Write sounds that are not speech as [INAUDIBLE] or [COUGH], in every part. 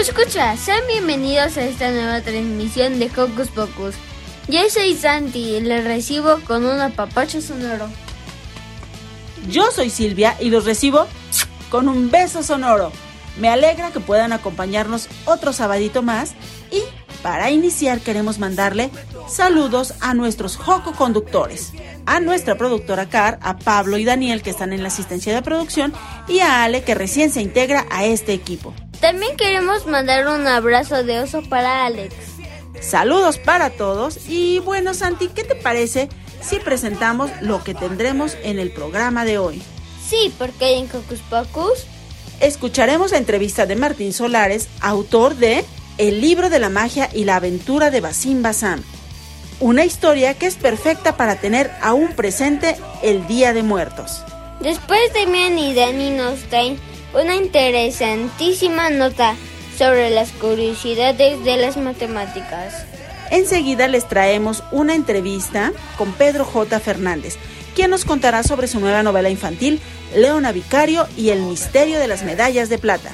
escucha, sean bienvenidos a esta nueva transmisión de Hocus Pocus. Yo soy Santi y les recibo con un apapacho sonoro. Yo soy Silvia y los recibo con un beso sonoro. Me alegra que puedan acompañarnos otro sabadito más y para iniciar queremos mandarle saludos a nuestros Joco conductores, a nuestra productora Car, a Pablo y Daniel que están en la asistencia de producción y a Ale que recién se integra a este equipo. También queremos mandar un abrazo de oso para Alex. Saludos para todos y bueno Santi, ¿qué te parece si presentamos lo que tendremos en el programa de hoy? Sí, porque en Cocus Pocus escucharemos la entrevista de Martín Solares, autor de El libro de la magia y la aventura de Basim Basam. Una historia que es perfecta para tener aún presente el Día de Muertos. Después de Mian y Danny nos una interesantísima nota sobre las curiosidades de las matemáticas. Enseguida les traemos una entrevista con Pedro J. Fernández, quien nos contará sobre su nueva novela infantil, Leona Vicario y el misterio de las medallas de plata.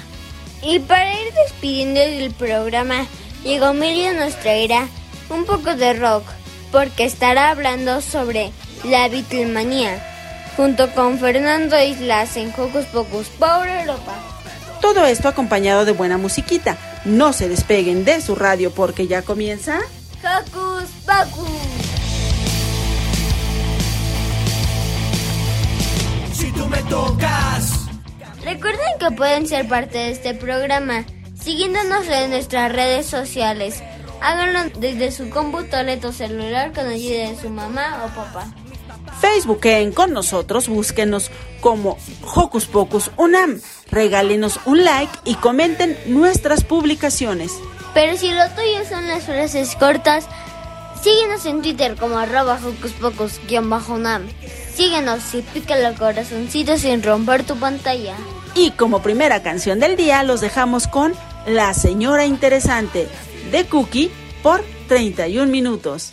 Y para ir despidiendo del programa, Diego Emilio nos traerá un poco de rock, porque estará hablando sobre la Beatlemanía junto con Fernando Islas en Hocus Pocus Power Europa. Todo esto acompañado de buena musiquita. No se despeguen de su radio porque ya comienza Hocus Pocus. Si tú me tocas. Recuerden que pueden ser parte de este programa siguiéndonos en nuestras redes sociales. Háganlo desde su computadora o celular con ayuda de su mamá o papá. Facebooken con nosotros, búsquenos como Hocus Pocus Unam. Regálenos un like y comenten nuestras publicaciones. Pero si lo tuyo son las frases cortas, síguenos en Twitter como arroba Hocus Pocus-Unam. Síguenos y pica el corazoncito sin romper tu pantalla. Y como primera canción del día los dejamos con La Señora Interesante de Cookie por 31 minutos.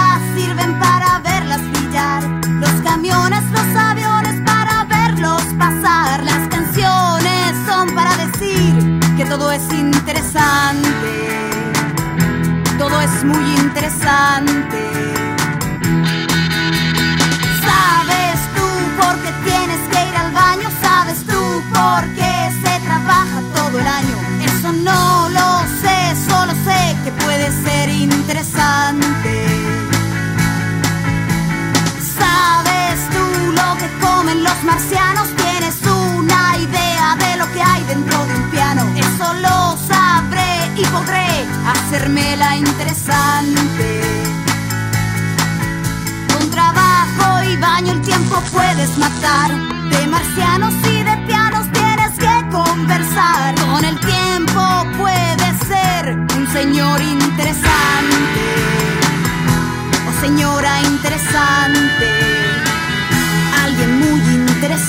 Sirven para verlas brillar. Los camiones, los aviones para verlos pasar. Las canciones son para decir que todo es interesante. Todo es muy interesante. ¿Sabes tú por qué tienes que ir al baño? ¿Sabes tú por qué se trabaja todo el año? Eso no lo sé, solo sé que puede ser interesante. comen los marcianos. Tienes una idea de lo que hay dentro de un piano. Eso lo sabré y podré hacérmela interesante. Con trabajo y baño el tiempo puedes matar. De marcianos y de pianos tienes que conversar. Con el tiempo puedes ser un señor interesante. O señora interesante.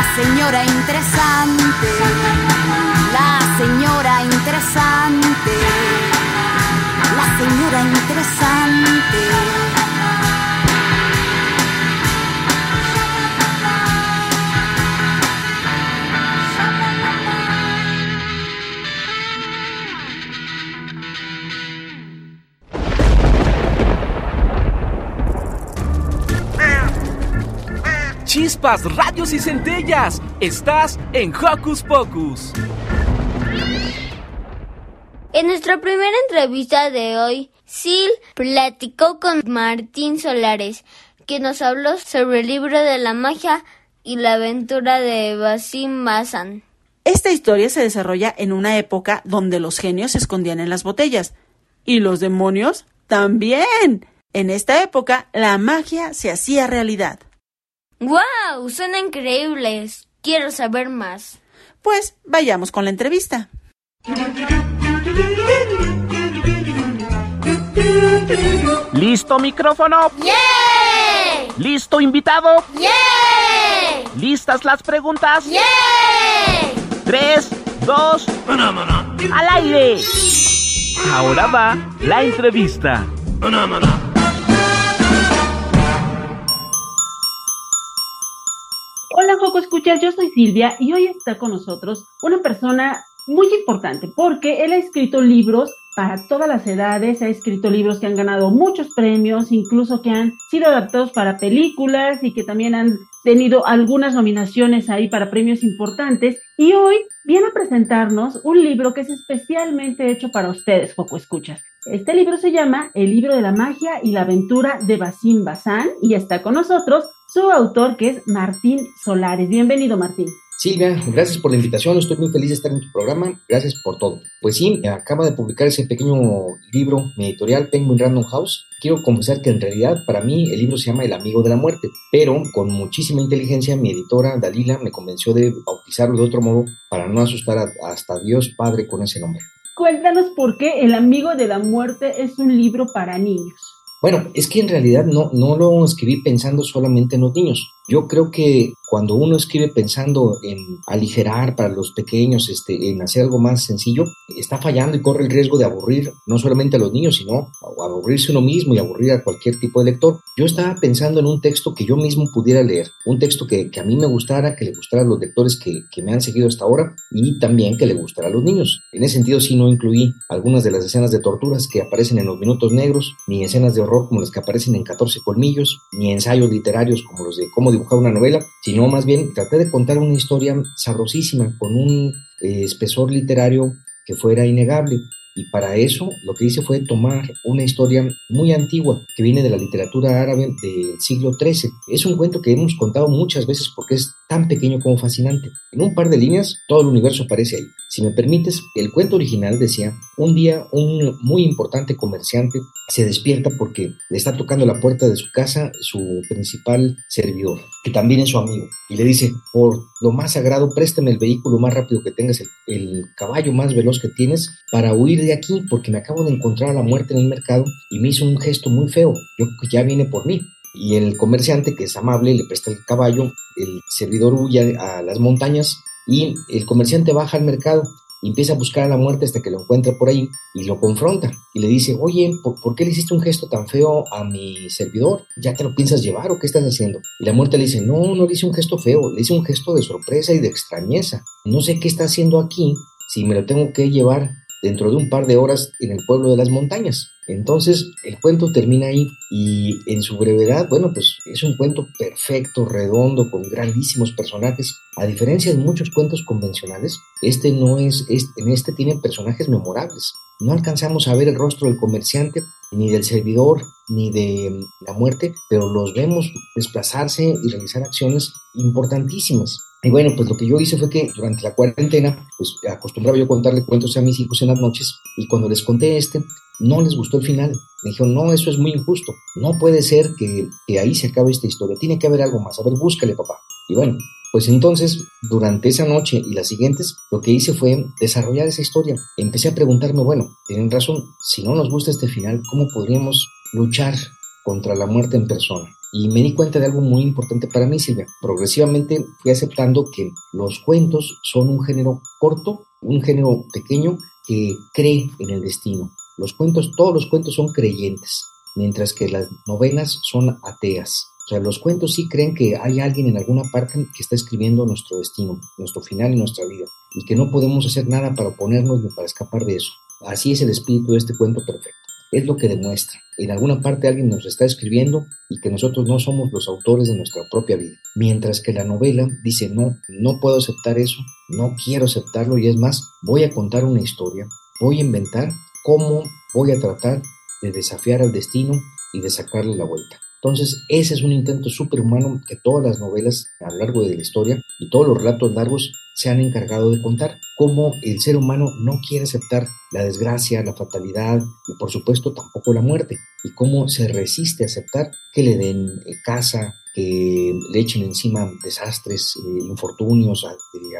La señora interesante, la señora interesante, la señora interesante. Chispas, radios y centellas. Estás en Hocus Pocus. En nuestra primera entrevista de hoy, Sil platicó con Martín Solares, que nos habló sobre el libro de la magia y la aventura de Basim Bazán. Esta historia se desarrolla en una época donde los genios se escondían en las botellas y los demonios también. En esta época la magia se hacía realidad. ¡Wow! Suenan increíbles. Quiero saber más. Pues vayamos con la entrevista. ¿Listo micrófono? ¡Yeah! ¿Listo invitado? ¡Yeah! ¿Listas las preguntas? ¡Yeah! Tres, dos, al aire. Ahora va la entrevista. Joco Escuchas, yo soy Silvia y hoy está con nosotros una persona muy importante porque él ha escrito libros para todas las edades, ha escrito libros que han ganado muchos premios, incluso que han sido adaptados para películas y que también han tenido algunas nominaciones ahí para premios importantes. Y hoy viene a presentarnos un libro que es especialmente hecho para ustedes, Joco Escuchas. Este libro se llama El libro de la magia y la aventura de Basim Bazán y está con nosotros su autor que es Martín Solares. Bienvenido Martín. Silvia, gracias por la invitación, estoy muy feliz de estar en tu programa, gracias por todo. Pues sí, acaba de publicar ese pequeño libro, mi editorial Penguin Random House. Quiero confesar que en realidad para mí el libro se llama El amigo de la muerte, pero con muchísima inteligencia mi editora Dalila me convenció de bautizarlo de otro modo para no asustar a- hasta Dios Padre con ese nombre. Cuéntanos por qué El amigo de la muerte es un libro para niños. Bueno, es que en realidad no, no lo escribí pensando solamente en los niños. Yo creo que cuando uno escribe pensando en aligerar para los pequeños, este, en hacer algo más sencillo, está fallando y corre el riesgo de aburrir no solamente a los niños, sino aburrirse uno mismo y aburrir a cualquier tipo de lector. Yo estaba pensando en un texto que yo mismo pudiera leer, un texto que, que a mí me gustara, que le gustara a los lectores que, que me han seguido hasta ahora y también que le gustara a los niños. En ese sentido sí no incluí algunas de las escenas de torturas que aparecen en los minutos negros, ni escenas de horror como las que aparecen en 14 colmillos, ni ensayos literarios como los de cómo dibujar una novela, sino más bien traté de contar una historia sabrosísima con un eh, espesor literario que fuera innegable. Y para eso lo que hice fue tomar una historia muy antigua que viene de la literatura árabe del siglo XIII. Es un cuento que hemos contado muchas veces porque es tan pequeño como fascinante. En un par de líneas todo el universo aparece ahí. Si me permites, el cuento original decía, un día un muy importante comerciante se despierta porque le está tocando la puerta de su casa su principal servidor, que también es su amigo, y le dice, por lo más sagrado, préstame el vehículo más rápido que tengas, el, caballo más veloz que tienes, para huir de aquí, porque me acabo de encontrar a la muerte en el mercado y me hizo un gesto muy feo, yo que ya viene por mí. Y el comerciante, que es amable, le presta el caballo, el servidor huye a las montañas y el comerciante baja al mercado empieza a buscar a la muerte hasta que lo encuentra por ahí y lo confronta y le dice, oye, ¿por, ¿por, qué le hiciste un gesto tan feo a mi servidor? ¿Ya te lo piensas llevar o qué estás haciendo? Y la muerte le dice, no, no le hice un gesto feo, le hice un gesto de sorpresa y de extrañeza. No sé qué está haciendo aquí si me lo tengo que llevar dentro de un par de horas en el pueblo de las montañas. Entonces el cuento termina ahí y en su brevedad, bueno, pues es un cuento perfecto, redondo, con grandísimos personajes. A diferencia de muchos cuentos convencionales, este no es, en este tiene personajes memorables. No alcanzamos a ver el rostro del comerciante, ni del servidor, ni de la muerte, pero los vemos desplazarse y realizar acciones importantísimas. Y bueno, pues lo que yo hice fue que durante la cuarentena, pues acostumbraba yo contarle cuentos a mis hijos en las noches y cuando les conté este, no les gustó el final. Me dijeron, no, eso es muy injusto. No puede ser que, que ahí se acabe esta historia. Tiene que haber algo más. A ver, búscale, papá. Y bueno, pues entonces, durante esa noche y las siguientes, lo que hice fue desarrollar esa historia. Empecé a preguntarme, bueno, tienen razón, si no nos gusta este final, ¿cómo podríamos luchar contra la muerte en persona? Y me di cuenta de algo muy importante para mí, Silvia. Progresivamente fui aceptando que los cuentos son un género corto, un género pequeño que cree en el destino. Los cuentos, todos los cuentos son creyentes, mientras que las novelas son ateas. O sea, los cuentos sí creen que hay alguien en alguna parte que está escribiendo nuestro destino, nuestro final y nuestra vida, y que no podemos hacer nada para oponernos ni para escapar de eso. Así es el espíritu de este cuento perfecto es lo que demuestra. En alguna parte alguien nos está escribiendo y que nosotros no somos los autores de nuestra propia vida. Mientras que la novela dice, no, no puedo aceptar eso, no quiero aceptarlo y es más, voy a contar una historia, voy a inventar cómo voy a tratar de desafiar al destino y de sacarle la vuelta. Entonces, ese es un intento superhumano que todas las novelas a lo largo de la historia y todos los relatos largos se han encargado de contar. Cómo el ser humano no quiere aceptar la desgracia, la fatalidad y por supuesto tampoco la muerte. Y cómo se resiste a aceptar que le den eh, casa, que le echen encima desastres, eh, infortunios,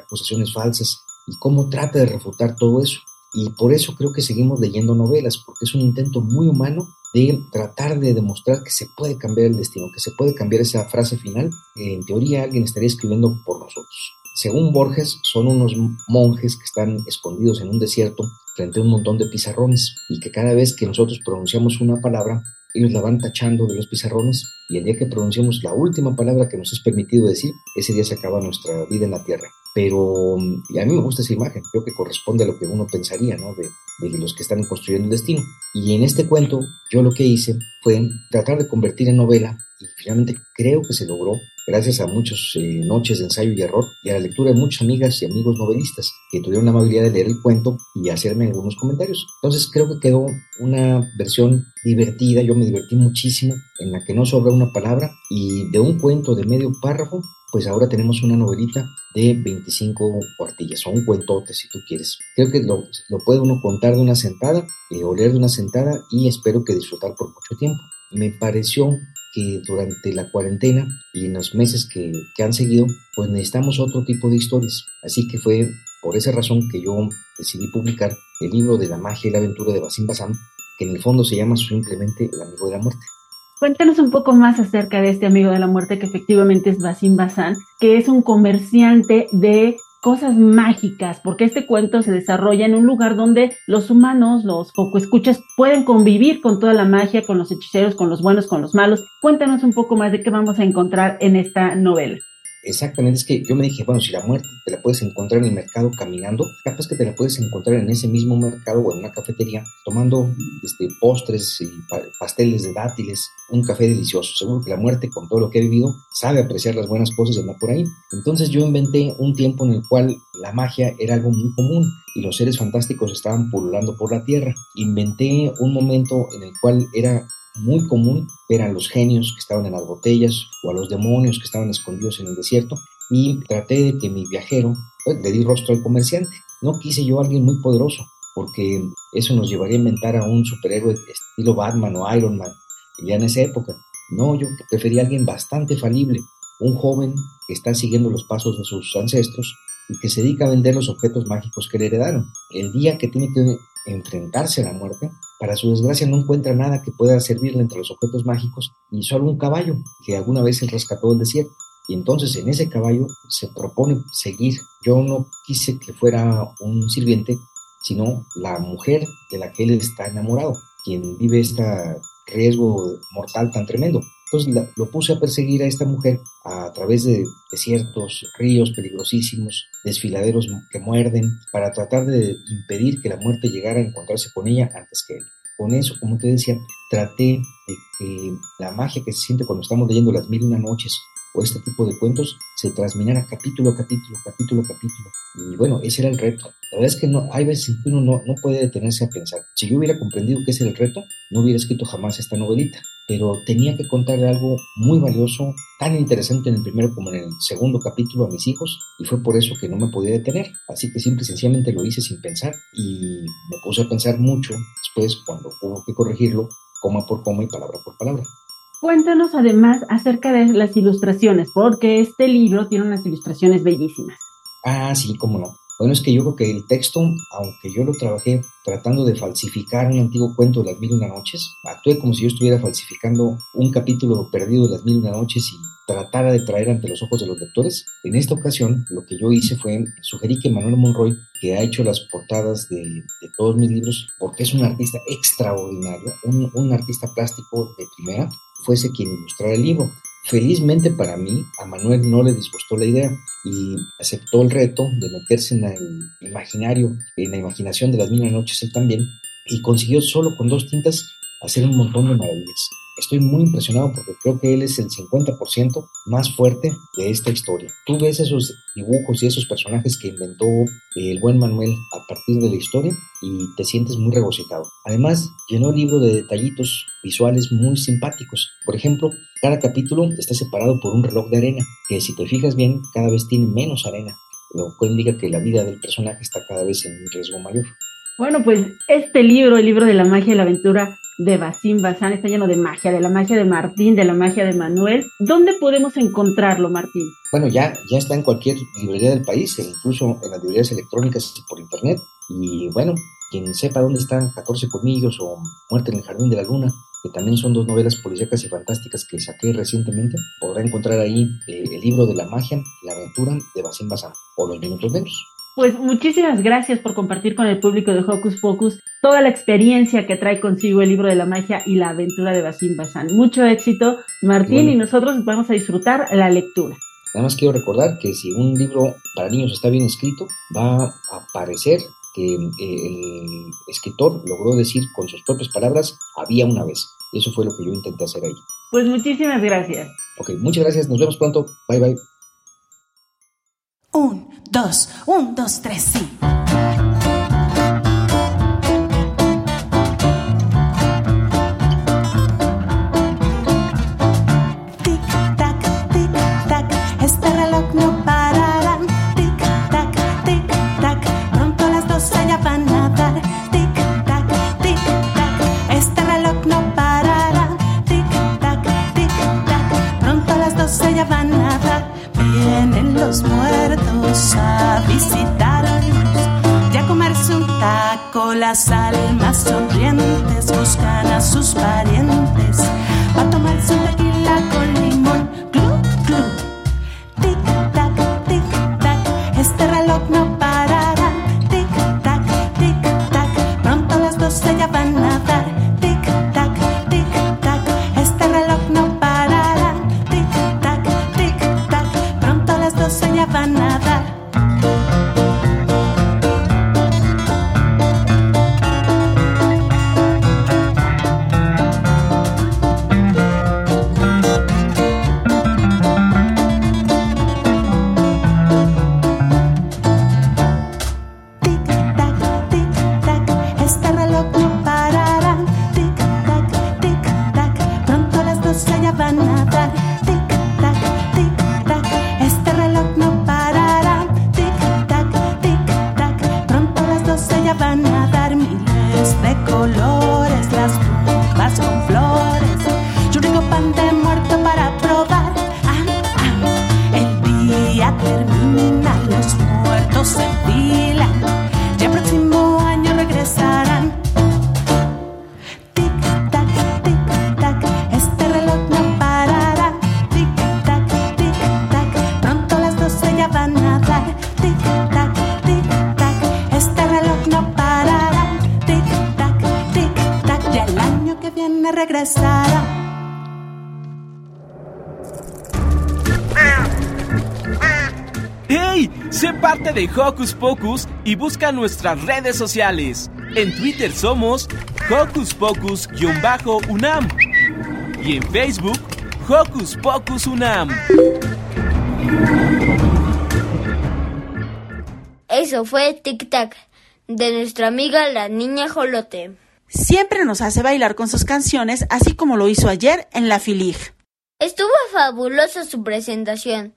acusaciones falsas. Y cómo trata de refutar todo eso. Y por eso creo que seguimos leyendo novelas, porque es un intento muy humano de tratar de demostrar que se puede cambiar el destino, que se puede cambiar esa frase final. En teoría alguien estaría escribiendo por nosotros. Según Borges, son unos monjes que están escondidos en un desierto frente a un montón de pizarrones y que cada vez que nosotros pronunciamos una palabra, ellos la van tachando de los pizarrones y el día que pronunciamos la última palabra que nos es permitido decir, ese día se acaba nuestra vida en la tierra. Pero y a mí me gusta esa imagen, creo que corresponde a lo que uno pensaría, ¿no? De, de los que están construyendo el destino. Y en este cuento, yo lo que hice fue tratar de convertir en novela, y finalmente creo que se logró, gracias a muchas eh, noches de ensayo y error, y a la lectura de muchas amigas y amigos novelistas que tuvieron la amabilidad de leer el cuento y hacerme algunos comentarios. Entonces creo que quedó una versión divertida, yo me divertí muchísimo, en la que no sobra una palabra, y de un cuento de medio párrafo pues ahora tenemos una novelita de 25 cuartillas, o un cuentote si tú quieres. Creo que lo, puede uno contar de una sentada, eh, o leer de una sentada, y espero que disfrutar por mucho tiempo. Me pareció que durante la cuarentena y en los meses que, han seguido, pues necesitamos otro tipo de historias. Así que fue por esa razón que yo decidí publicar el libro de la magia y la aventura de Basim Bassam, que en el fondo se llama simplemente El amigo de la muerte. Cuéntanos un poco más acerca de este amigo de la muerte que efectivamente es Basim Bazán, que es un comerciante de cosas mágicas, porque este cuento se desarrolla en un lugar donde los humanos, los poco escuchas, pueden convivir con toda la magia, con los hechiceros, con los buenos, con los malos. Cuéntanos un poco más de qué vamos a encontrar en esta novela. Exactamente, es que yo me dije, bueno, si la muerte te la puedes encontrar en el mercado caminando, capaz que te la puedes encontrar en ese mismo mercado o en una cafetería tomando este, postres y pasteles de dátiles, un café delicioso. Seguro que la muerte, con todo lo que ha vivido, sabe apreciar las buenas cosas anda por ahí. Entonces yo inventé un tiempo en el cual la magia era algo muy común y los seres fantásticos estaban pululando por la tierra. Inventé un momento en el cual era muy común ver a los genios que estaban en las botellas o a los demonios que estaban escondidos en el desierto y traté de que mi viajero pues, le di rostro al comerciante. No quise yo a alguien muy poderoso porque eso nos llevaría a inventar a un superhéroe estilo Batman o Iron Man ya en esa época. No, yo prefería a alguien bastante falible, un joven que está siguiendo los pasos de sus ancestros y que se dedica a vender los objetos mágicos que le heredaron. El día que tiene que enfrentarse a la muerte, para su desgracia no encuentra nada que pueda servirle entre los objetos mágicos y solo un caballo que alguna vez él rescató del desierto. Y entonces en ese caballo se propone seguir. Yo no quise que fuera un sirviente, sino la mujer de la que él está enamorado, quien vive este riesgo mortal tan tremendo. Entonces lo puse a perseguir a esta mujer a través de desiertos, ríos peligrosísimos, desfiladeros que muerden, para tratar de impedir que la muerte llegara a encontrarse con ella antes que él. Con eso, como te decía, traté de que la magia que se siente cuando estamos leyendo las mil y una noches o este tipo de cuentos se transminara capítulo a capítulo, capítulo a capítulo. Y bueno, ese era el reto. La verdad es que no, hay veces que uno no, no puede detenerse a pensar. Si yo hubiera comprendido que ese era el reto, no hubiera escrito jamás esta novelita pero tenía que contarle algo muy valioso, tan interesante en el primero como en el segundo capítulo a mis hijos, y fue por eso que no me podía detener. Así que simple y sencillamente lo hice sin pensar, y me puse a pensar mucho después cuando hubo que corregirlo, coma por coma y palabra por palabra. Cuéntanos además acerca de las ilustraciones, porque este libro tiene unas ilustraciones bellísimas. Ah, sí, cómo no. Bueno, es que yo creo que el texto, aunque yo lo trabajé tratando de falsificar un antiguo cuento de las mil y una noches, actué como si yo estuviera falsificando un capítulo perdido de las mil y una noches y tratara de traer ante los ojos de los lectores. En esta ocasión, lo que yo hice fue sugerí que Manuel Monroy, que ha hecho las portadas de, de todos mis libros, porque es un artista extraordinario, un, un artista plástico de primera, fuese quien ilustrara el libro. Felizmente para mí, a Manuel no le disgustó la idea y aceptó el reto de meterse en el imaginario, en la imaginación de las mil noches él también, y consiguió solo con dos tintas hacer un montón de maravillas. Estoy muy impresionado porque creo que él es el 50% más fuerte de esta historia. Tú ves esos dibujos y esos personajes que inventó el buen Manuel a partir de la historia y te sientes muy regocijado. Además, llenó el libro de detallitos visuales muy simpáticos. Por ejemplo, cada capítulo está separado por un reloj de arena, que si te fijas bien, cada vez tiene menos arena, lo cual indica que la vida del personaje está cada vez en un riesgo mayor. Bueno, pues este libro, el libro de la magia y la aventura de Basim Bazán, está lleno de magia, de la magia de Martín, de la magia de Manuel. ¿Dónde podemos encontrarlo, Martín? Bueno, ya, ya está en cualquier librería del país, e incluso en las librerías electrónicas y por internet. Y bueno, quien sepa dónde están 14 colmillos o Muerte en el Jardín de la Luna, que también son dos novelas policíacas y fantásticas que saqué recientemente, podrá encontrar ahí eh, el libro de la magia la aventura de Basim Bazán o Los Minutos Negros. Pues muchísimas gracias por compartir con el público de Hocus Pocus toda la experiencia que trae consigo el libro de la magia y la aventura de Basim Bazán. Mucho éxito, Martín, bueno. y nosotros vamos a disfrutar la lectura. Nada más quiero recordar que si un libro para niños está bien escrito, va a parecer que eh, el escritor logró decir con sus propias palabras, había una vez. Y eso fue lo que yo intenté hacer ahí. Pues muchísimas gracias. Ok, muchas gracias. Nos vemos pronto. Bye, bye. Un, dos, un, dos, tres, sí. A visitarnos y a comerse un taco. Las almas sonrientes buscan a sus parientes para tomarse un tequila con limón. Glu, glu. Tic, tac, tic, tac, este reloj no de Hocus Pocus y busca nuestras redes sociales. En Twitter somos Hocus Pocus-UNAM y en Facebook Hocus Pocus UNAM. Eso fue Tic Tac de nuestra amiga la niña Jolote. Siempre nos hace bailar con sus canciones, así como lo hizo ayer en la Filig. Estuvo fabulosa su presentación.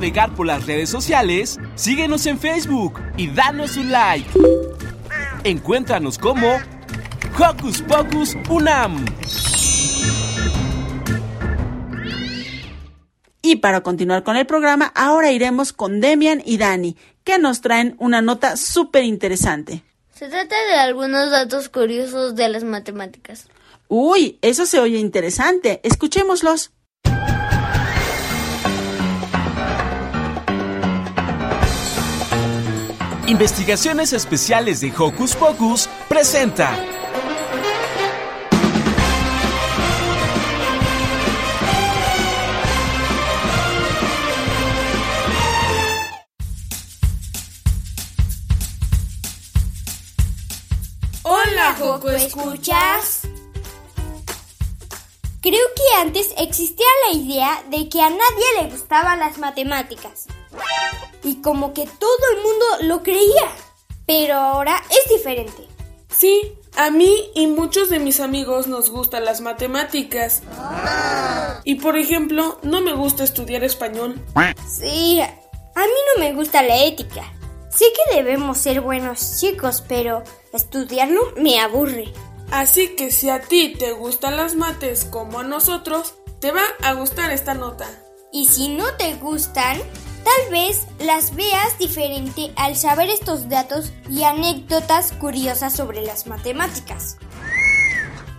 Navegar por las redes sociales, síguenos en Facebook y danos un like. Encuéntranos como Hocus Pocus Unam. Y para continuar con el programa, ahora iremos con Demian y Dani, que nos traen una nota súper interesante. Se trata de algunos datos curiosos de las matemáticas. Uy, eso se oye interesante. Escuchémoslos. Investigaciones Especiales de Hocus Pocus presenta. Hola, Joco, ¿escuchas? Creo que antes existía la idea de que a nadie le gustaban las matemáticas. Y como que todo el mundo lo creía. Pero ahora es diferente. Sí, a mí y muchos de mis amigos nos gustan las matemáticas. Y por ejemplo, no me gusta estudiar español. Sí, a mí no me gusta la ética. Sé que debemos ser buenos chicos, pero estudiarlo me aburre. Así que si a ti te gustan las mates como a nosotros, te va a gustar esta nota. Y si no te gustan, tal vez las veas diferente al saber estos datos y anécdotas curiosas sobre las matemáticas.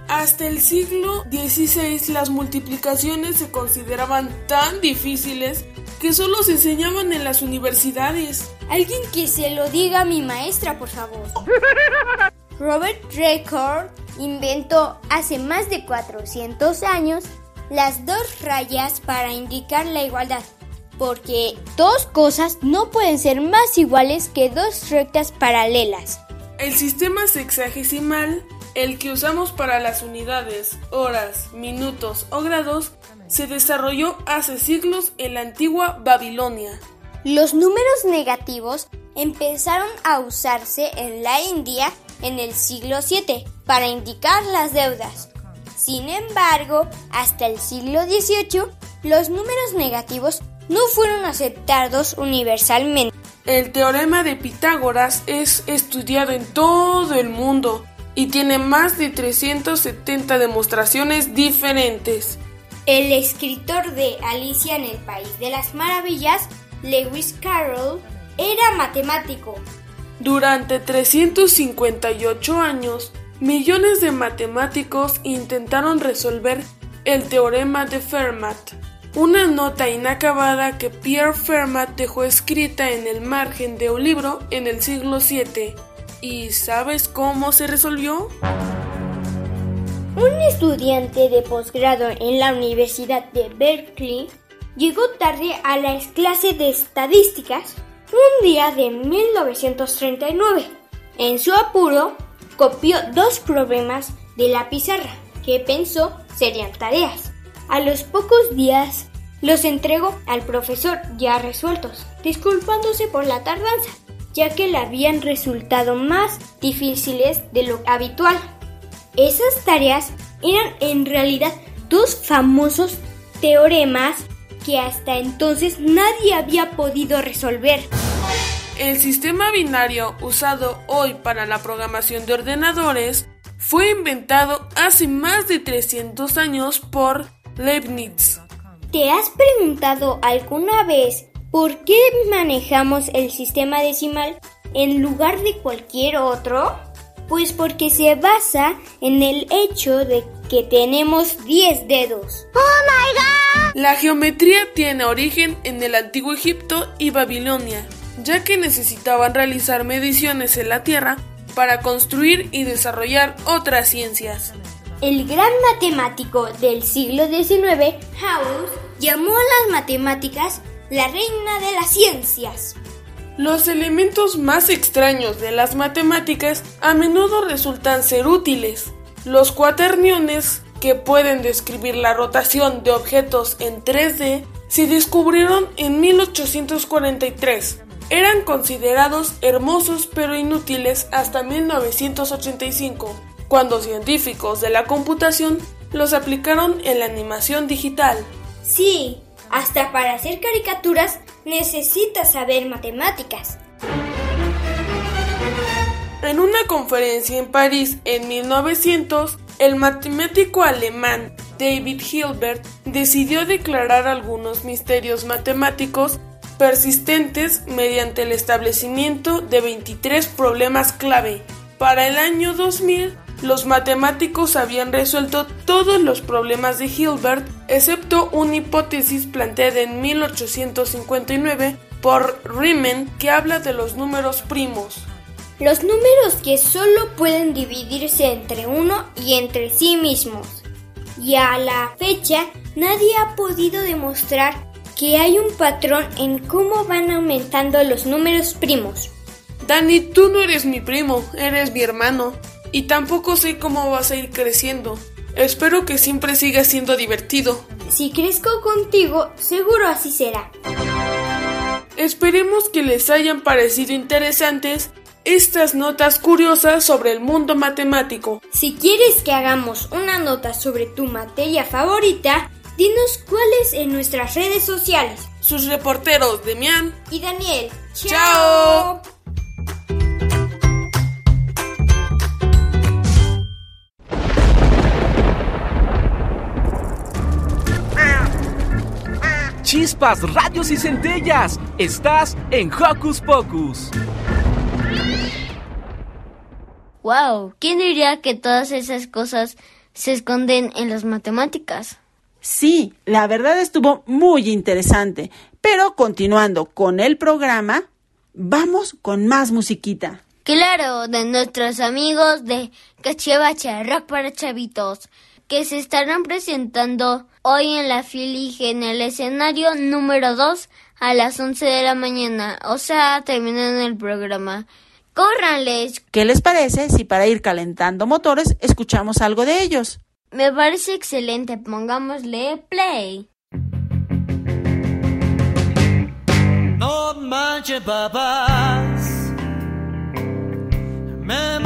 Hasta el siglo XVI las multiplicaciones se consideraban tan difíciles que solo se enseñaban en las universidades. Alguien que se lo diga a mi maestra, por favor. [LAUGHS] Robert Record inventó hace más de 400 años las dos rayas para indicar la igualdad, porque dos cosas no pueden ser más iguales que dos rectas paralelas. El sistema sexagesimal, el que usamos para las unidades, horas, minutos o grados, se desarrolló hace siglos en la antigua Babilonia. Los números negativos empezaron a usarse en la India en el siglo VII para indicar las deudas. Sin embargo, hasta el siglo XVIII, los números negativos no fueron aceptados universalmente. El teorema de Pitágoras es estudiado en todo el mundo y tiene más de 370 demostraciones diferentes. El escritor de Alicia en el País de las Maravillas, Lewis Carroll, era matemático. Durante 358 años, millones de matemáticos intentaron resolver el teorema de Fermat, una nota inacabada que Pierre Fermat dejó escrita en el margen de un libro en el siglo VII. ¿Y sabes cómo se resolvió? Un estudiante de posgrado en la Universidad de Berkeley llegó tarde a la clase de estadísticas un día de 1939. En su apuro, copió dos problemas de la pizarra que pensó serían tareas. A los pocos días los entregó al profesor ya resueltos, disculpándose por la tardanza, ya que le habían resultado más difíciles de lo habitual. Esas tareas eran en realidad dos famosos teoremas que hasta entonces nadie había podido resolver. El sistema binario usado hoy para la programación de ordenadores fue inventado hace más de 300 años por Leibniz. ¿Te has preguntado alguna vez por qué manejamos el sistema decimal en lugar de cualquier otro? Pues porque se basa en el hecho de que tenemos 10 dedos. ¡Oh my god! La geometría tiene origen en el antiguo Egipto y Babilonia, ya que necesitaban realizar mediciones en la Tierra para construir y desarrollar otras ciencias. El gran matemático del siglo XIX, House, llamó a las matemáticas la reina de las ciencias. Los elementos más extraños de las matemáticas a menudo resultan ser útiles. Los cuaterniones, que pueden describir la rotación de objetos en 3D, se descubrieron en 1843. Eran considerados hermosos pero inútiles hasta 1985, cuando científicos de la computación los aplicaron en la animación digital. Sí, hasta para hacer caricaturas necesitas saber matemáticas. En una conferencia en París en 1900, el matemático alemán David Hilbert decidió declarar algunos misterios matemáticos persistentes mediante el establecimiento de 23 problemas clave. Para el año 2000, los matemáticos habían resuelto todos los problemas de Hilbert, excepto una hipótesis planteada en 1859 por Riemann que habla de los números primos. Los números que solo pueden dividirse entre uno y entre sí mismos. Y a la fecha nadie ha podido demostrar que hay un patrón en cómo van aumentando los números primos. Dani, tú no eres mi primo, eres mi hermano. Y tampoco sé cómo vas a ir creciendo. Espero que siempre siga siendo divertido. Si crezco contigo, seguro así será. Esperemos que les hayan parecido interesantes estas notas curiosas sobre el mundo matemático. Si quieres que hagamos una nota sobre tu materia favorita, dinos cuáles en nuestras redes sociales. Sus reporteros Demian y Daniel. ¡Chao! Chispas, radios y centellas. Estás en Hocus Pocus. Wow, ¿quién diría que todas esas cosas se esconden en las matemáticas? Sí, la verdad estuvo muy interesante. Pero continuando con el programa, vamos con más musiquita. Claro, de nuestros amigos de Cachivache Rock para Chavitos, que se estarán presentando hoy en la Filige en el escenario número 2 a las 11 de la mañana, o sea, terminando el programa. córranles. ¿Qué les parece si para ir calentando motores escuchamos algo de ellos? Me parece excelente, pongámosle play. No manches, papás, me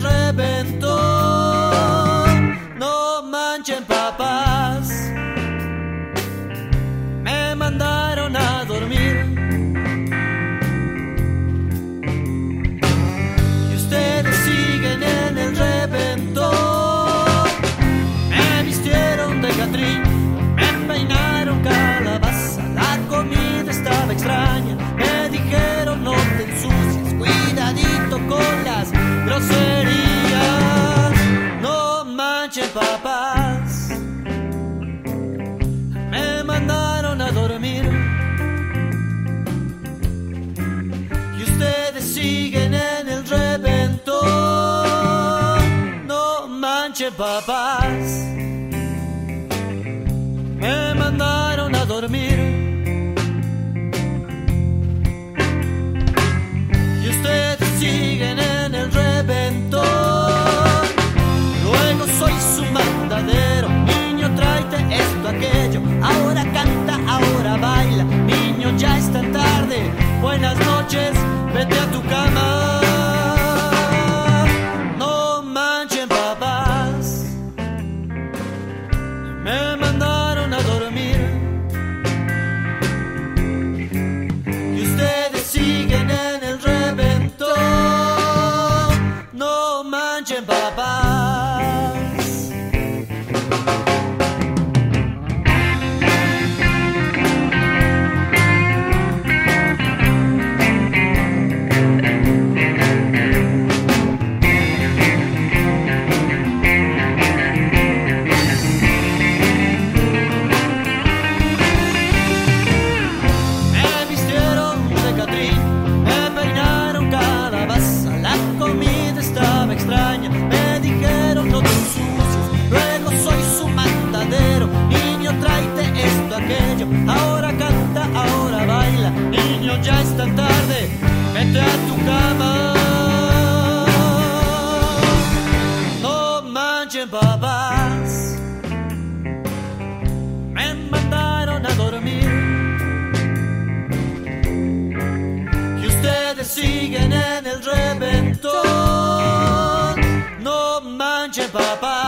siguen No manchen, papás. Me mandaron a dormir. Y ustedes siguen en el reventón. No manchen, papás. Me mandaron a dormir. Ahora canta, ahora baila. Niño, ya está tarde. Buenas noches, Baba.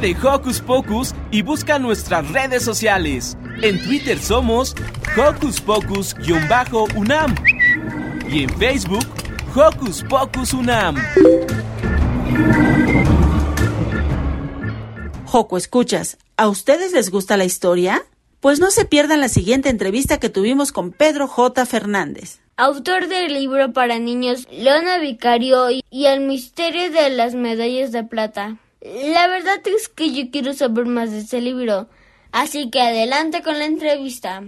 De Hocus Pocus y busca nuestras redes sociales. En Twitter somos Hocus Pocus-UNAM y en Facebook Hocus Pocus UNAM. Joco, escuchas, ¿a ustedes les gusta la historia? Pues no se pierdan la siguiente entrevista que tuvimos con Pedro J. Fernández. Autor del libro para niños Leona Vicario y El misterio de las medallas de plata. La verdad es que yo quiero saber más de este libro, así que adelante con la entrevista.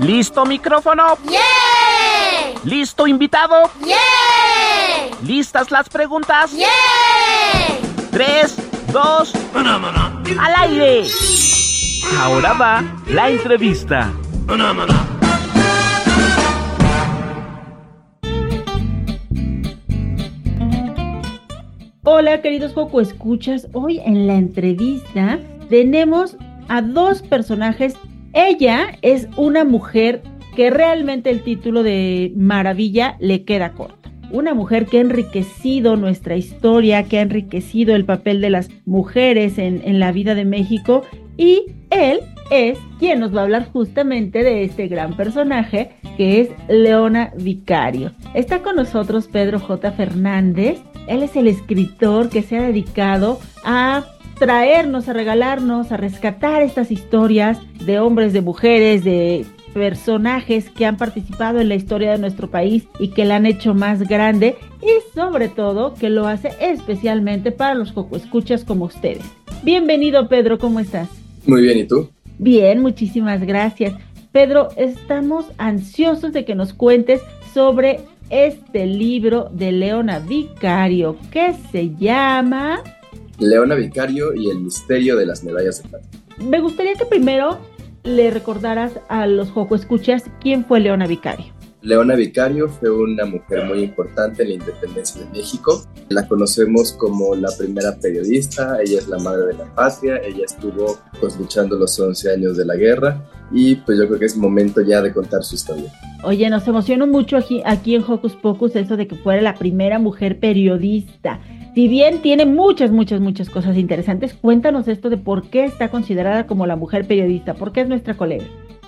¿Listo micrófono? ¿Listo invitado? ¿Listas las preguntas? ¡Yeah! Tres, dos, al aire. Ahora va la entrevista. Hola queridos Joco Escuchas, hoy en la entrevista tenemos a dos personajes. Ella es una mujer que realmente el título de Maravilla le queda corto. Una mujer que ha enriquecido nuestra historia, que ha enriquecido el papel de las mujeres en, en la vida de México y él es quien nos va a hablar justamente de este gran personaje que es Leona Vicario. Está con nosotros Pedro J. Fernández. Él es el escritor que se ha dedicado a traernos, a regalarnos, a rescatar estas historias de hombres, de mujeres, de personajes que han participado en la historia de nuestro país y que la han hecho más grande y sobre todo que lo hace especialmente para los escuchas como ustedes. Bienvenido Pedro, ¿cómo estás? Muy bien, ¿y tú? Bien, muchísimas gracias. Pedro, estamos ansiosos de que nos cuentes sobre este libro de Leona Vicario que se llama Leona Vicario y el misterio de las medallas de plata. Me gustaría que primero le recordaras a los Joco Escuchas quién fue Leona Vicario. Leona Vicario fue una mujer muy importante en la independencia de México. La conocemos como la primera periodista, ella es la madre de la patria, ella estuvo pues, luchando los 11 años de la guerra y pues yo creo que es momento ya de contar su historia. Oye, nos emocionó mucho aquí, aquí en Hocus Pocus eso de que fuera la primera mujer periodista. Si bien tiene muchas, muchas, muchas cosas interesantes, cuéntanos esto de por qué está considerada como la mujer periodista, por qué es nuestra colega.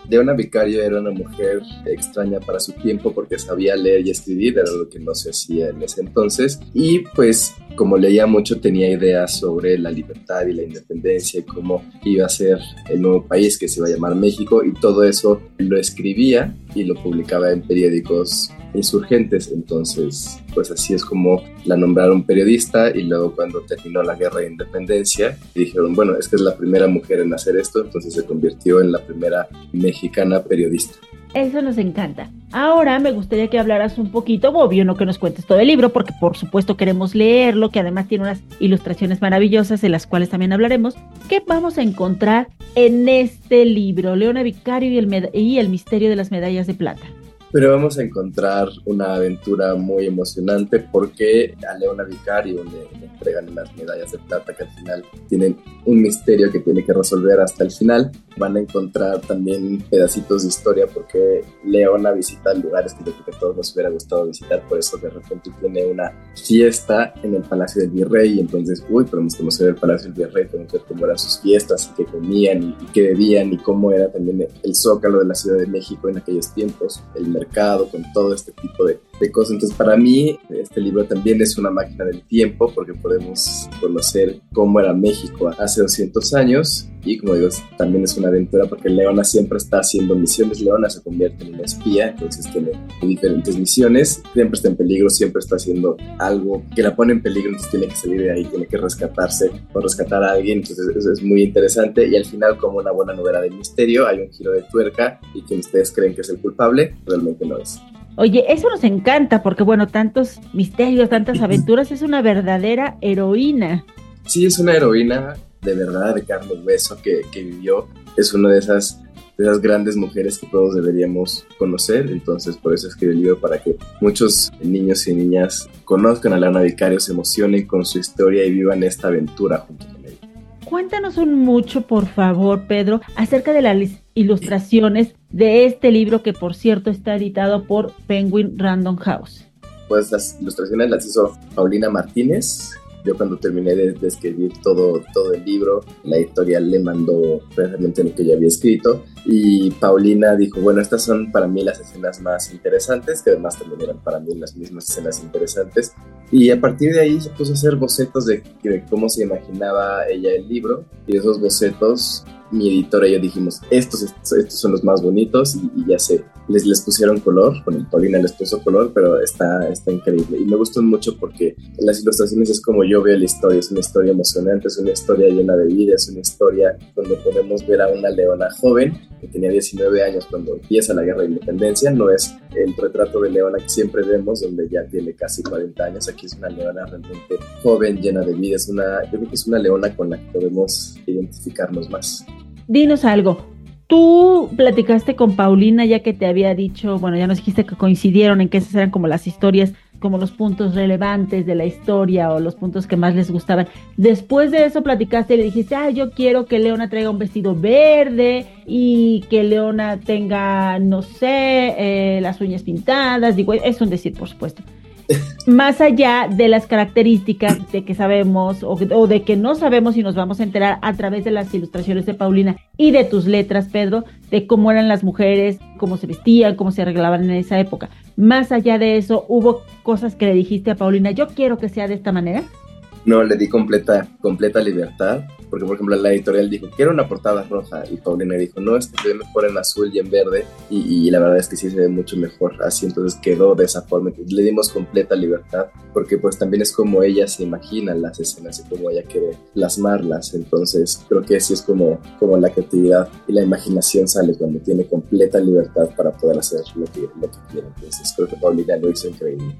Leona Vicario era una mujer extraña para su tiempo porque sabía leer y escribir, era lo que no se hacía en ese entonces. Y pues como leía mucho tenía ideas sobre la libertad y la independencia y cómo iba a ser el nuevo país que se iba a llamar México y todo eso lo escribía y lo publicaba en periódicos insurgentes. Entonces, pues así es como la nombraron periodista y luego cuando terminó la guerra de independencia dijeron, bueno, es que es la primera mujer en hacer esto, entonces se convirtió en la primera mexicana periodista. Eso nos encanta. Ahora me gustaría que hablaras un poquito, obvio, no que nos cuentes todo el libro, porque por supuesto queremos leerlo, que además tiene unas ilustraciones maravillosas de las cuales también hablaremos. ¿Qué vamos a encontrar en este libro, Leona Vicario y el, y el misterio de las medallas de plata? Pero vamos a encontrar una aventura muy emocionante porque a Leona Vicario le, entregan las medallas de plata que al final tienen un misterio que tiene que resolver hasta el final. Van a encontrar también pedacitos de historia porque Leona visita lugares que yo creo que a todos nos hubiera gustado visitar, por eso de repente tiene una fiesta en el Palacio del Virrey y entonces, uy, podemos conocer el Palacio del Virrey, podemos ver cómo eran sus fiestas y qué comían y, y qué bebían y cómo era también el zócalo de la Ciudad de México en aquellos tiempos, el mercado, con todo este tipo de, de, cosas. Entonces, para mí, este libro también es una máquina del tiempo porque podemos conocer cómo era México hace 200 años y, como digo, también es una aventura porque Leona siempre está haciendo misiones. Leona se convierte en una espía, entonces tiene diferentes misiones, siempre está en peligro, siempre está haciendo algo que la pone en peligro, entonces tiene que salir de ahí, tiene que rescatarse o rescatar a alguien. Entonces, eso es muy interesante. Y al final, como una buena novela de misterio, hay un giro de tuerca y quien ustedes creen que es el culpable, realmente no es. Oye, eso nos encanta porque, bueno, tantos misterios, tantas [CLEARS THROAT] aventuras, es una verdadera heroína. Sí, es una heroína de verdad, de carne y hueso que, que vivió. Es una de esas, de esas grandes mujeres que todos deberíamos conocer. Entonces, por eso escribí el libro, para que muchos niños y niñas conozcan a Leona Vicario, se emocionen con su historia y vivan esta aventura junto con ella. Cuéntanos un mucho, por favor, Pedro, acerca de las ilustraciones de este libro que, por cierto, está editado por Penguin Random House. Pues las ilustraciones las hizo Paulina Martínez. Yo cuando terminé de, de escribir todo, todo el libro, la editorial le mandó precisamente lo que yo había escrito y Paulina dijo, bueno, estas son para mí las escenas más interesantes, que además también eran para mí las mismas escenas interesantes. Y a partir de ahí se puso a hacer bocetos de, de cómo se imaginaba ella el libro y esos bocetos mi editora y yo dijimos, estos, estos, estos son los más bonitos y, y, ya sé, les, les pusieron color, con el Paulina les puso color, pero está, está increíble. Y me gustan mucho porque las ilustraciones es como yo veo la historia, es una historia emocionante, es una historia llena de vida, es una historia donde podemos ver a una leona joven que tenía 19 años cuando empieza la guerra de independencia, no es el retrato de Leona que siempre vemos, donde ya tiene casi 40 años. Aquí es una Leona realmente joven, llena de vida. Es una, yo creo que es una Leona con la que podemos identificarnos más. Dinos algo. Tú platicaste con Paulina ya que te había dicho, bueno, ya nos dijiste que coincidieron en que esas eran como las historias como los puntos relevantes de la historia o los puntos que más les gustaban. Después de eso platicaste y le dijiste, ah, yo quiero que Leona traiga un vestido verde y que Leona tenga, no sé, eh, las uñas pintadas. Digo, es un decir, por supuesto. Más allá de las características de que sabemos o, o, de que no sabemos y nos vamos a enterar a través de las ilustraciones de Paulina y de tus letras, Pedro, de cómo eran las mujeres, cómo se vestían, cómo se arreglaban en esa época. Más allá de eso, ¿hubo cosas que le dijiste a Paulina, yo quiero que sea de esta manera? No, le di completa, completa libertad, porque por ejemplo la editorial dijo, quiero una portada roja, y Paulina dijo, no, es que se ve mejor en azul y en verde, y, la verdad es que sí se ve mucho mejor así, entonces quedó de esa forma, le dimos completa libertad, porque pues también es como ella se imagina las escenas y como ella quiere plasmarlas, entonces creo que así es como, como la creatividad y la imaginación sale cuando tiene completa libertad para poder hacer lo que, lo que quiere, entonces creo que Paulina lo hizo increíble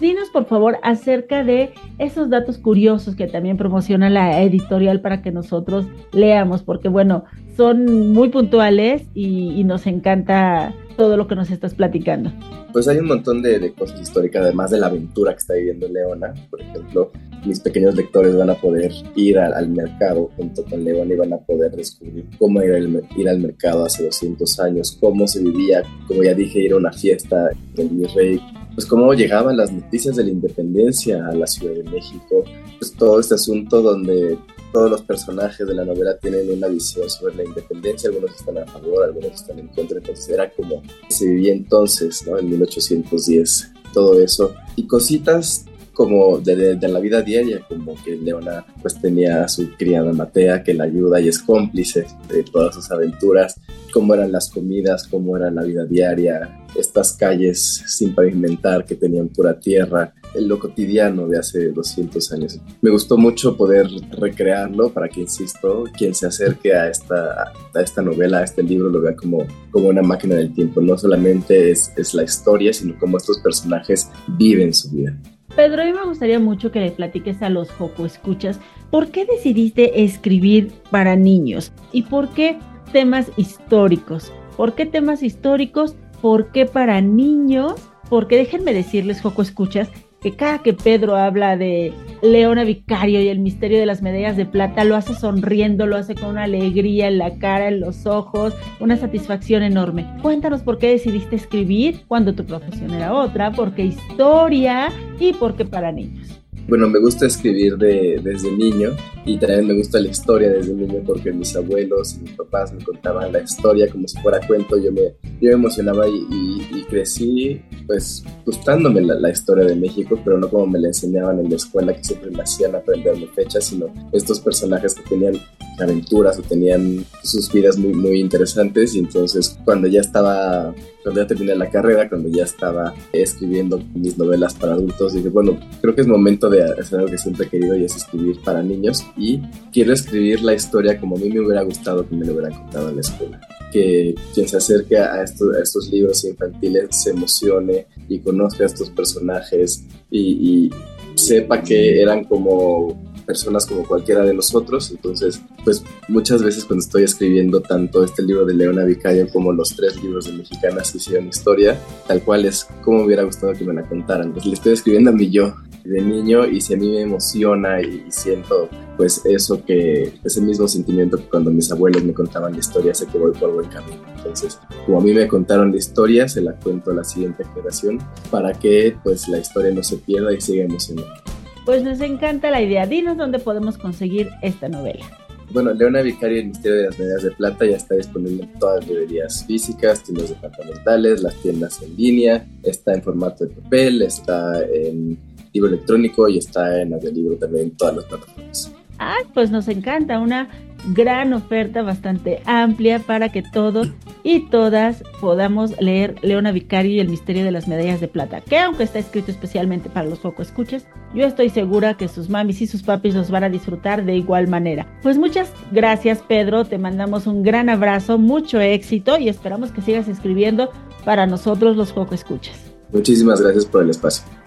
dinos por favor acerca de esos datos curiosos que también promociona la editorial para que nosotros leamos, porque bueno, son muy puntuales y, nos encanta todo lo que nos estás platicando. Pues hay un montón de, cosas históricas, además de la aventura que está viviendo Leona. Por ejemplo, mis pequeños lectores van a poder ir al, mercado junto con Leona y van a poder descubrir cómo era el, ir al mercado hace 200 años, cómo se vivía, como ya dije, ir a una fiesta del virrey, pues cómo llegaban las noticias de la independencia a la Ciudad de México, pues todo este asunto donde todos los personajes de la novela tienen una visión sobre la independencia, algunos están a favor, algunos están en contra, entonces era como se vivía entonces, ¿no? En 1810, todo eso. Y cositas como de, de, la vida diaria, como que Leona pues tenía a su criada Matea que la ayuda y es cómplice de todas sus aventuras, cómo eran las comidas, cómo era la vida diaria, estas calles sin pavimentar que tenían pura tierra, lo cotidiano de hace 200 años. Me gustó mucho poder recrearlo para que, insisto, quien se acerque a esta, a esta novela, a este libro, lo vea como, como una máquina del tiempo. No solamente es, es la historia, sino cómo estos personajes viven su vida. Pedro, a mí me gustaría mucho que le platiques a los Joco Escuchas por qué decidiste escribir para niños y por qué temas históricos. ¿Por qué temas históricos? ¿Por qué para niños? Porque déjenme decirles, Joco Escuchas, que cada que Pedro habla de Leona Vicario y el misterio de las medallas de plata, lo hace sonriendo, lo hace con una alegría en la cara, en los ojos, una satisfacción enorme. Cuéntanos por qué decidiste escribir cuando tu profesión era otra, por qué historia y por qué para niños. Bueno, me gusta escribir de, desde niño y también me gusta la historia desde niño porque mis abuelos y mis papás me contaban la historia como si fuera cuento. Yo me, yo me emocionaba y, crecí pues gustándome la, historia de México, pero no como me la enseñaban en la escuela que siempre me hacían aprenderme fechas, sino estos personajes que tenían aventuras o tenían sus vidas muy, muy interesantes y entonces cuando ya estaba, cuando ya terminé la carrera, cuando ya estaba escribiendo mis novelas para adultos, dije, bueno, creo que es momento de hacer algo que siempre he querido y es escribir para niños y quiero escribir la historia como a mí me hubiera gustado que me lo hubieran contado en la escuela. Que quien se acerque a estos, a estos libros infantiles se emocione y conozca a estos personajes y, y sepa que eran como personas como cualquiera de nosotros. Entonces, pues muchas veces cuando estoy escribiendo tanto este libro de Leona Vicario como los tres libros de mexicanas que hicieron historia, tal cual es como me hubiera gustado que me la contaran. Pues le estoy escribiendo a mí yo de niño y si a mí me emociona y, siento pues eso que ese mismo sentimiento que cuando mis abuelos me contaban la historia sé que voy por buen camino entonces como a mí me contaron la historia se la cuento a la siguiente generación para que pues la historia no se pierda y siga emocionando pues nos encanta la idea. Dinos dónde podemos conseguir esta novela. Bueno, Leona Vicario el Misterio de las Medidas de Plata ya está disponible en todas las librerías físicas, tiendas departamentales, las tiendas en línea, está en formato de papel, está en libro electrónico y está en libro también en todas las plataformas. Ah, pues nos encanta, una gran oferta bastante amplia para que todos y todas podamos leer Leona Vicario y el misterio de las medallas de plata, que aunque está escrito especialmente para los poco escuches, yo estoy segura que sus mamis y sus papis los van a disfrutar de igual manera. Pues muchas gracias Pedro, te mandamos un gran abrazo, mucho éxito y esperamos que sigas escribiendo para nosotros los poco escuchas. Muchísimas gracias por el espacio.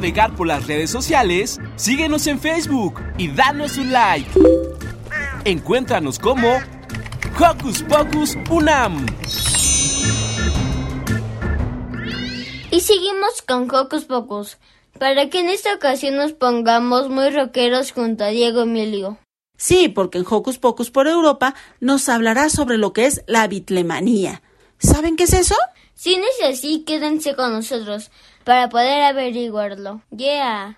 Navegar por las redes sociales, síguenos en Facebook y danos un like. Encuéntranos como Hocus Pocus Unam. Y seguimos con Hocus Pocus, para que en esta ocasión nos pongamos muy rockeros junto a Diego Emilio. Sí, porque en Hocus Pocus por Europa nos hablará sobre lo que es la bitlemanía. ¿Saben qué es eso? Si no es así, quédense con nosotros para poder averiguarlo. Yeah.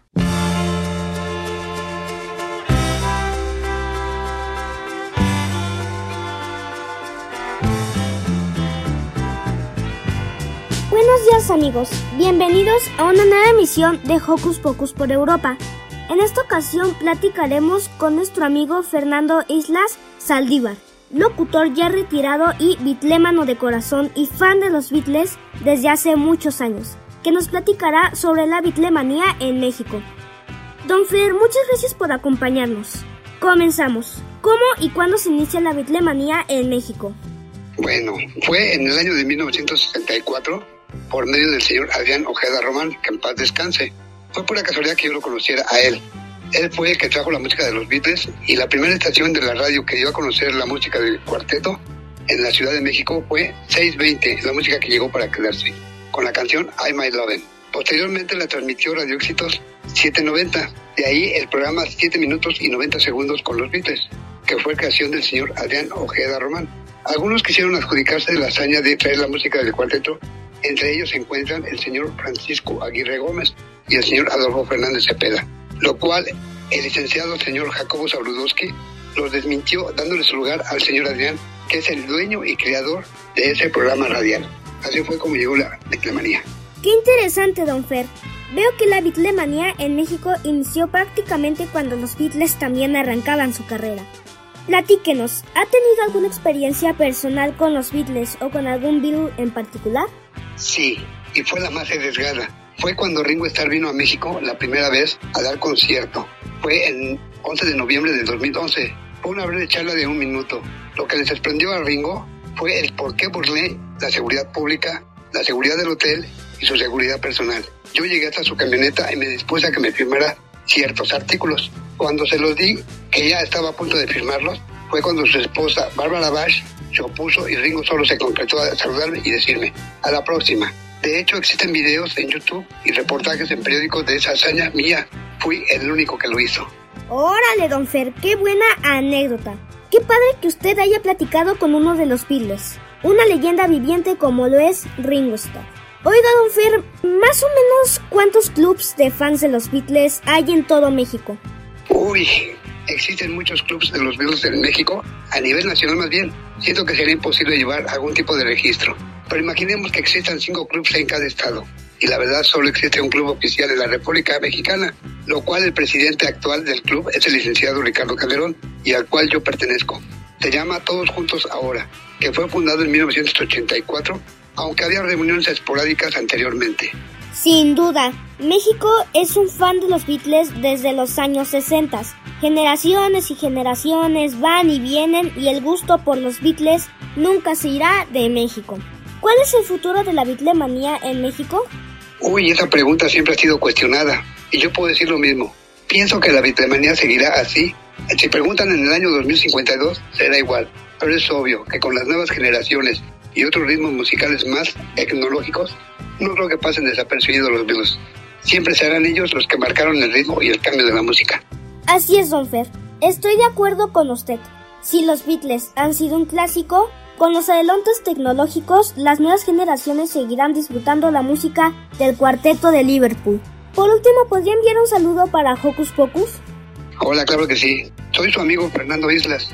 Buenos días amigos, bienvenidos a una nueva emisión de Hocus Pocus por Europa. En esta ocasión platicaremos con nuestro amigo Fernando Islas Saldívar, locutor ya retirado y bitlémano de corazón y fan de los Beatles desde hace muchos años, que nos platicará sobre la bitlemanía en México. Don Fer, muchas gracias por acompañarnos. Comenzamos. ¿Cómo y cuándo se inicia la bitlemanía en México? Bueno, fue en el año de 1964 por medio del señor Adrián Ojeda Román, que en paz descanse. Fue pura casualidad que yo lo conociera a él. Él fue el que trajo la música de los Beatles y la primera estación de la radio que dio a conocer la música del cuarteto en la Ciudad de México fue 620, la música que llegó para quedarse, con la canción I My Lovin'. Posteriormente la transmitió Radio Éxitos 790, de ahí el programa 7 minutos y 90 segundos con los Beatles, que fue creación del señor Adrián Ojeda Román. Algunos quisieron adjudicarse la hazaña de traer la música del cuarteto entre ellos se encuentran el señor Francisco Aguirre Gómez y el señor Adolfo Fernández Cepeda, lo cual el licenciado señor Jacobo Sabrudowski los desmintió dándole su lugar al señor Adrián, que es el dueño y creador de ese programa radial. Así fue como llegó la bitlemanía. Qué interesante, don Fer. Veo que la bitlemanía en México inició prácticamente cuando los Beatles también arrancaban su carrera. Platíquenos, ¿ha tenido alguna experiencia personal con los Beatles o con algún Beatle en particular? Sí, y fue la más arriesgada. Fue cuando Ringo Starr vino a México la primera vez a dar concierto. Fue el 11 de noviembre de 2011. Fue una breve charla de un minuto. Lo que les sorprendió a Ringo fue el por qué burlé la seguridad pública, la seguridad del hotel y su seguridad personal. Yo llegué hasta su camioneta y me dispuse a que me firmara ciertos artículos. Cuando se los di, que ya estaba a punto de firmarlos, fue cuando su esposa, Bárbara Bash, se opuso y Ringo solo se concretó a saludarme y decirme, a la próxima. De hecho, existen videos en YouTube y reportajes en periódicos de esa hazaña mía. Fui el único que lo hizo. Órale, don Fer, qué buena anécdota. Qué padre que usted haya platicado con uno de los Beatles, una leyenda viviente como lo es Ringo Starr. Oiga, don Fer, más o menos cuántos clubs de fans de los Beatles hay en todo México. Uy, existen muchos clubs de los Beatles en México, a nivel nacional más bien. Siento que sería imposible llevar algún tipo de registro. Pero imaginemos que existan cinco clubs en cada estado. Y la verdad solo existe un club oficial en la República Mexicana, lo cual el presidente actual del club es el licenciado Ricardo Calderón y al cual yo pertenezco. Se llama Todos Juntos Ahora, que fue fundado en 1984, aunque había reuniones esporádicas anteriormente. Sin duda, México es un fan de los Beatles desde los años 60. Generaciones y generaciones van y vienen y el gusto por los Beatles nunca se irá de México. ¿Cuál es el futuro de la bitlemanía en México? Uy, esa pregunta siempre ha sido cuestionada y yo puedo decir lo mismo. Pienso que la bitlemanía seguirá así. Si preguntan en el año 2052, será igual. Pero es obvio que con las nuevas generaciones y otros ritmos musicales más tecnológicos, no creo que pasen desapercibidos los Beatles. Siempre serán ellos los que marcaron el ritmo y el cambio de la música. Así es, Don Fer. Estoy de acuerdo con usted. Si los Beatles han sido un clásico, con los adelantos tecnológicos, las nuevas generaciones seguirán disfrutando la música del cuarteto de Liverpool. Por último, ¿podría enviar un saludo para Hocus Pocus? Hola, claro que sí. Soy su amigo Fernando Islas,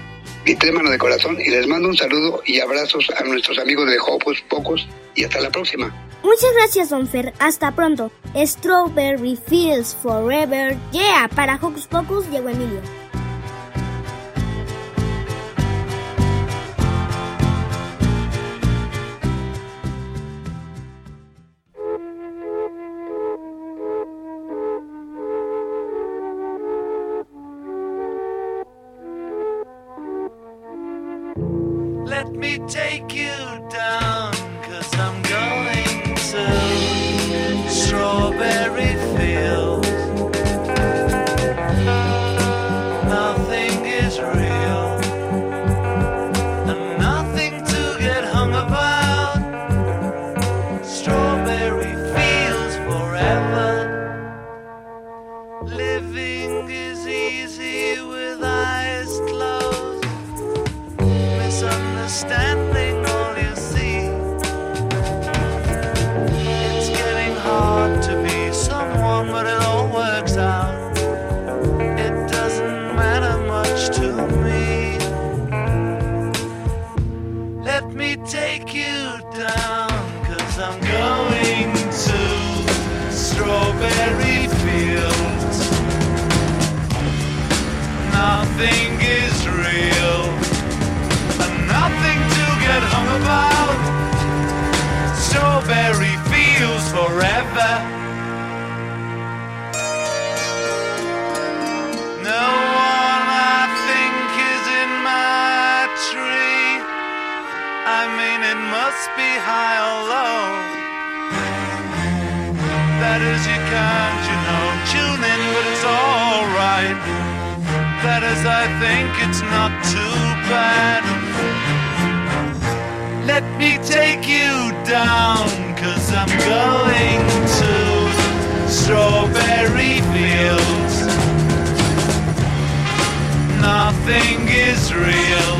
bitrémano de corazón, y les mando un saludo y abrazos a nuestros amigos de Hocus Pocus y hasta la próxima. Muchas gracias, Don Fer. Hasta pronto. Strawberry Fields Forever. Yeah, para Hocus Pocus, Diego Emilio. Let me take you down, cause I'm Is, I think it's not too bad. Let me take you down, cause I'm going to strawberry fields. Nothing is real,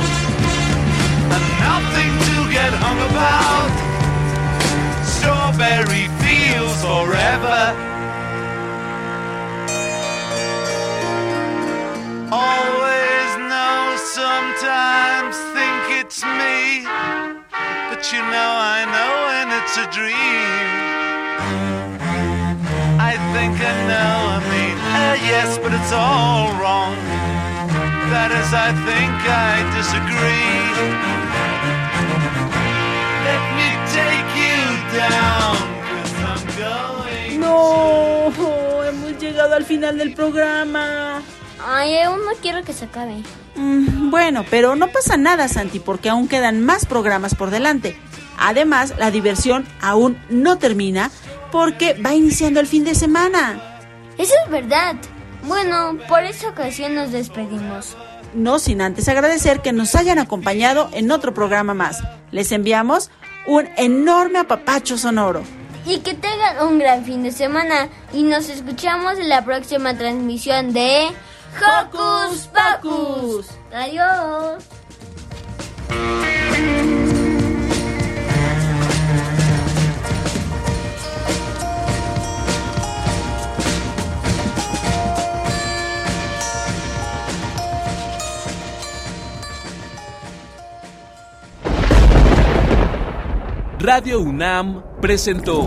But you know I know when it's a dream. I think I know, I mean, uh, yes, but it's all wrong. That is, I think I disagree. Let me take you down, cause I'm going. No, hemos llegado al final del programa. Ay, aún no quiero que se acabe. Mm, bueno, pero no pasa nada, Santi, porque aún quedan más programas por delante. Además, la diversión aún no termina porque va iniciando el fin de semana. Eso es verdad. Bueno, por esa ocasión nos despedimos. No sin antes agradecer que nos hayan acompañado en otro programa más. Les enviamos un enorme apapacho sonoro. Y que tengan un gran fin de semana. Y nos escuchamos en la próxima transmisión de Hocus Pocus. Adiós. Radio UNAM presentó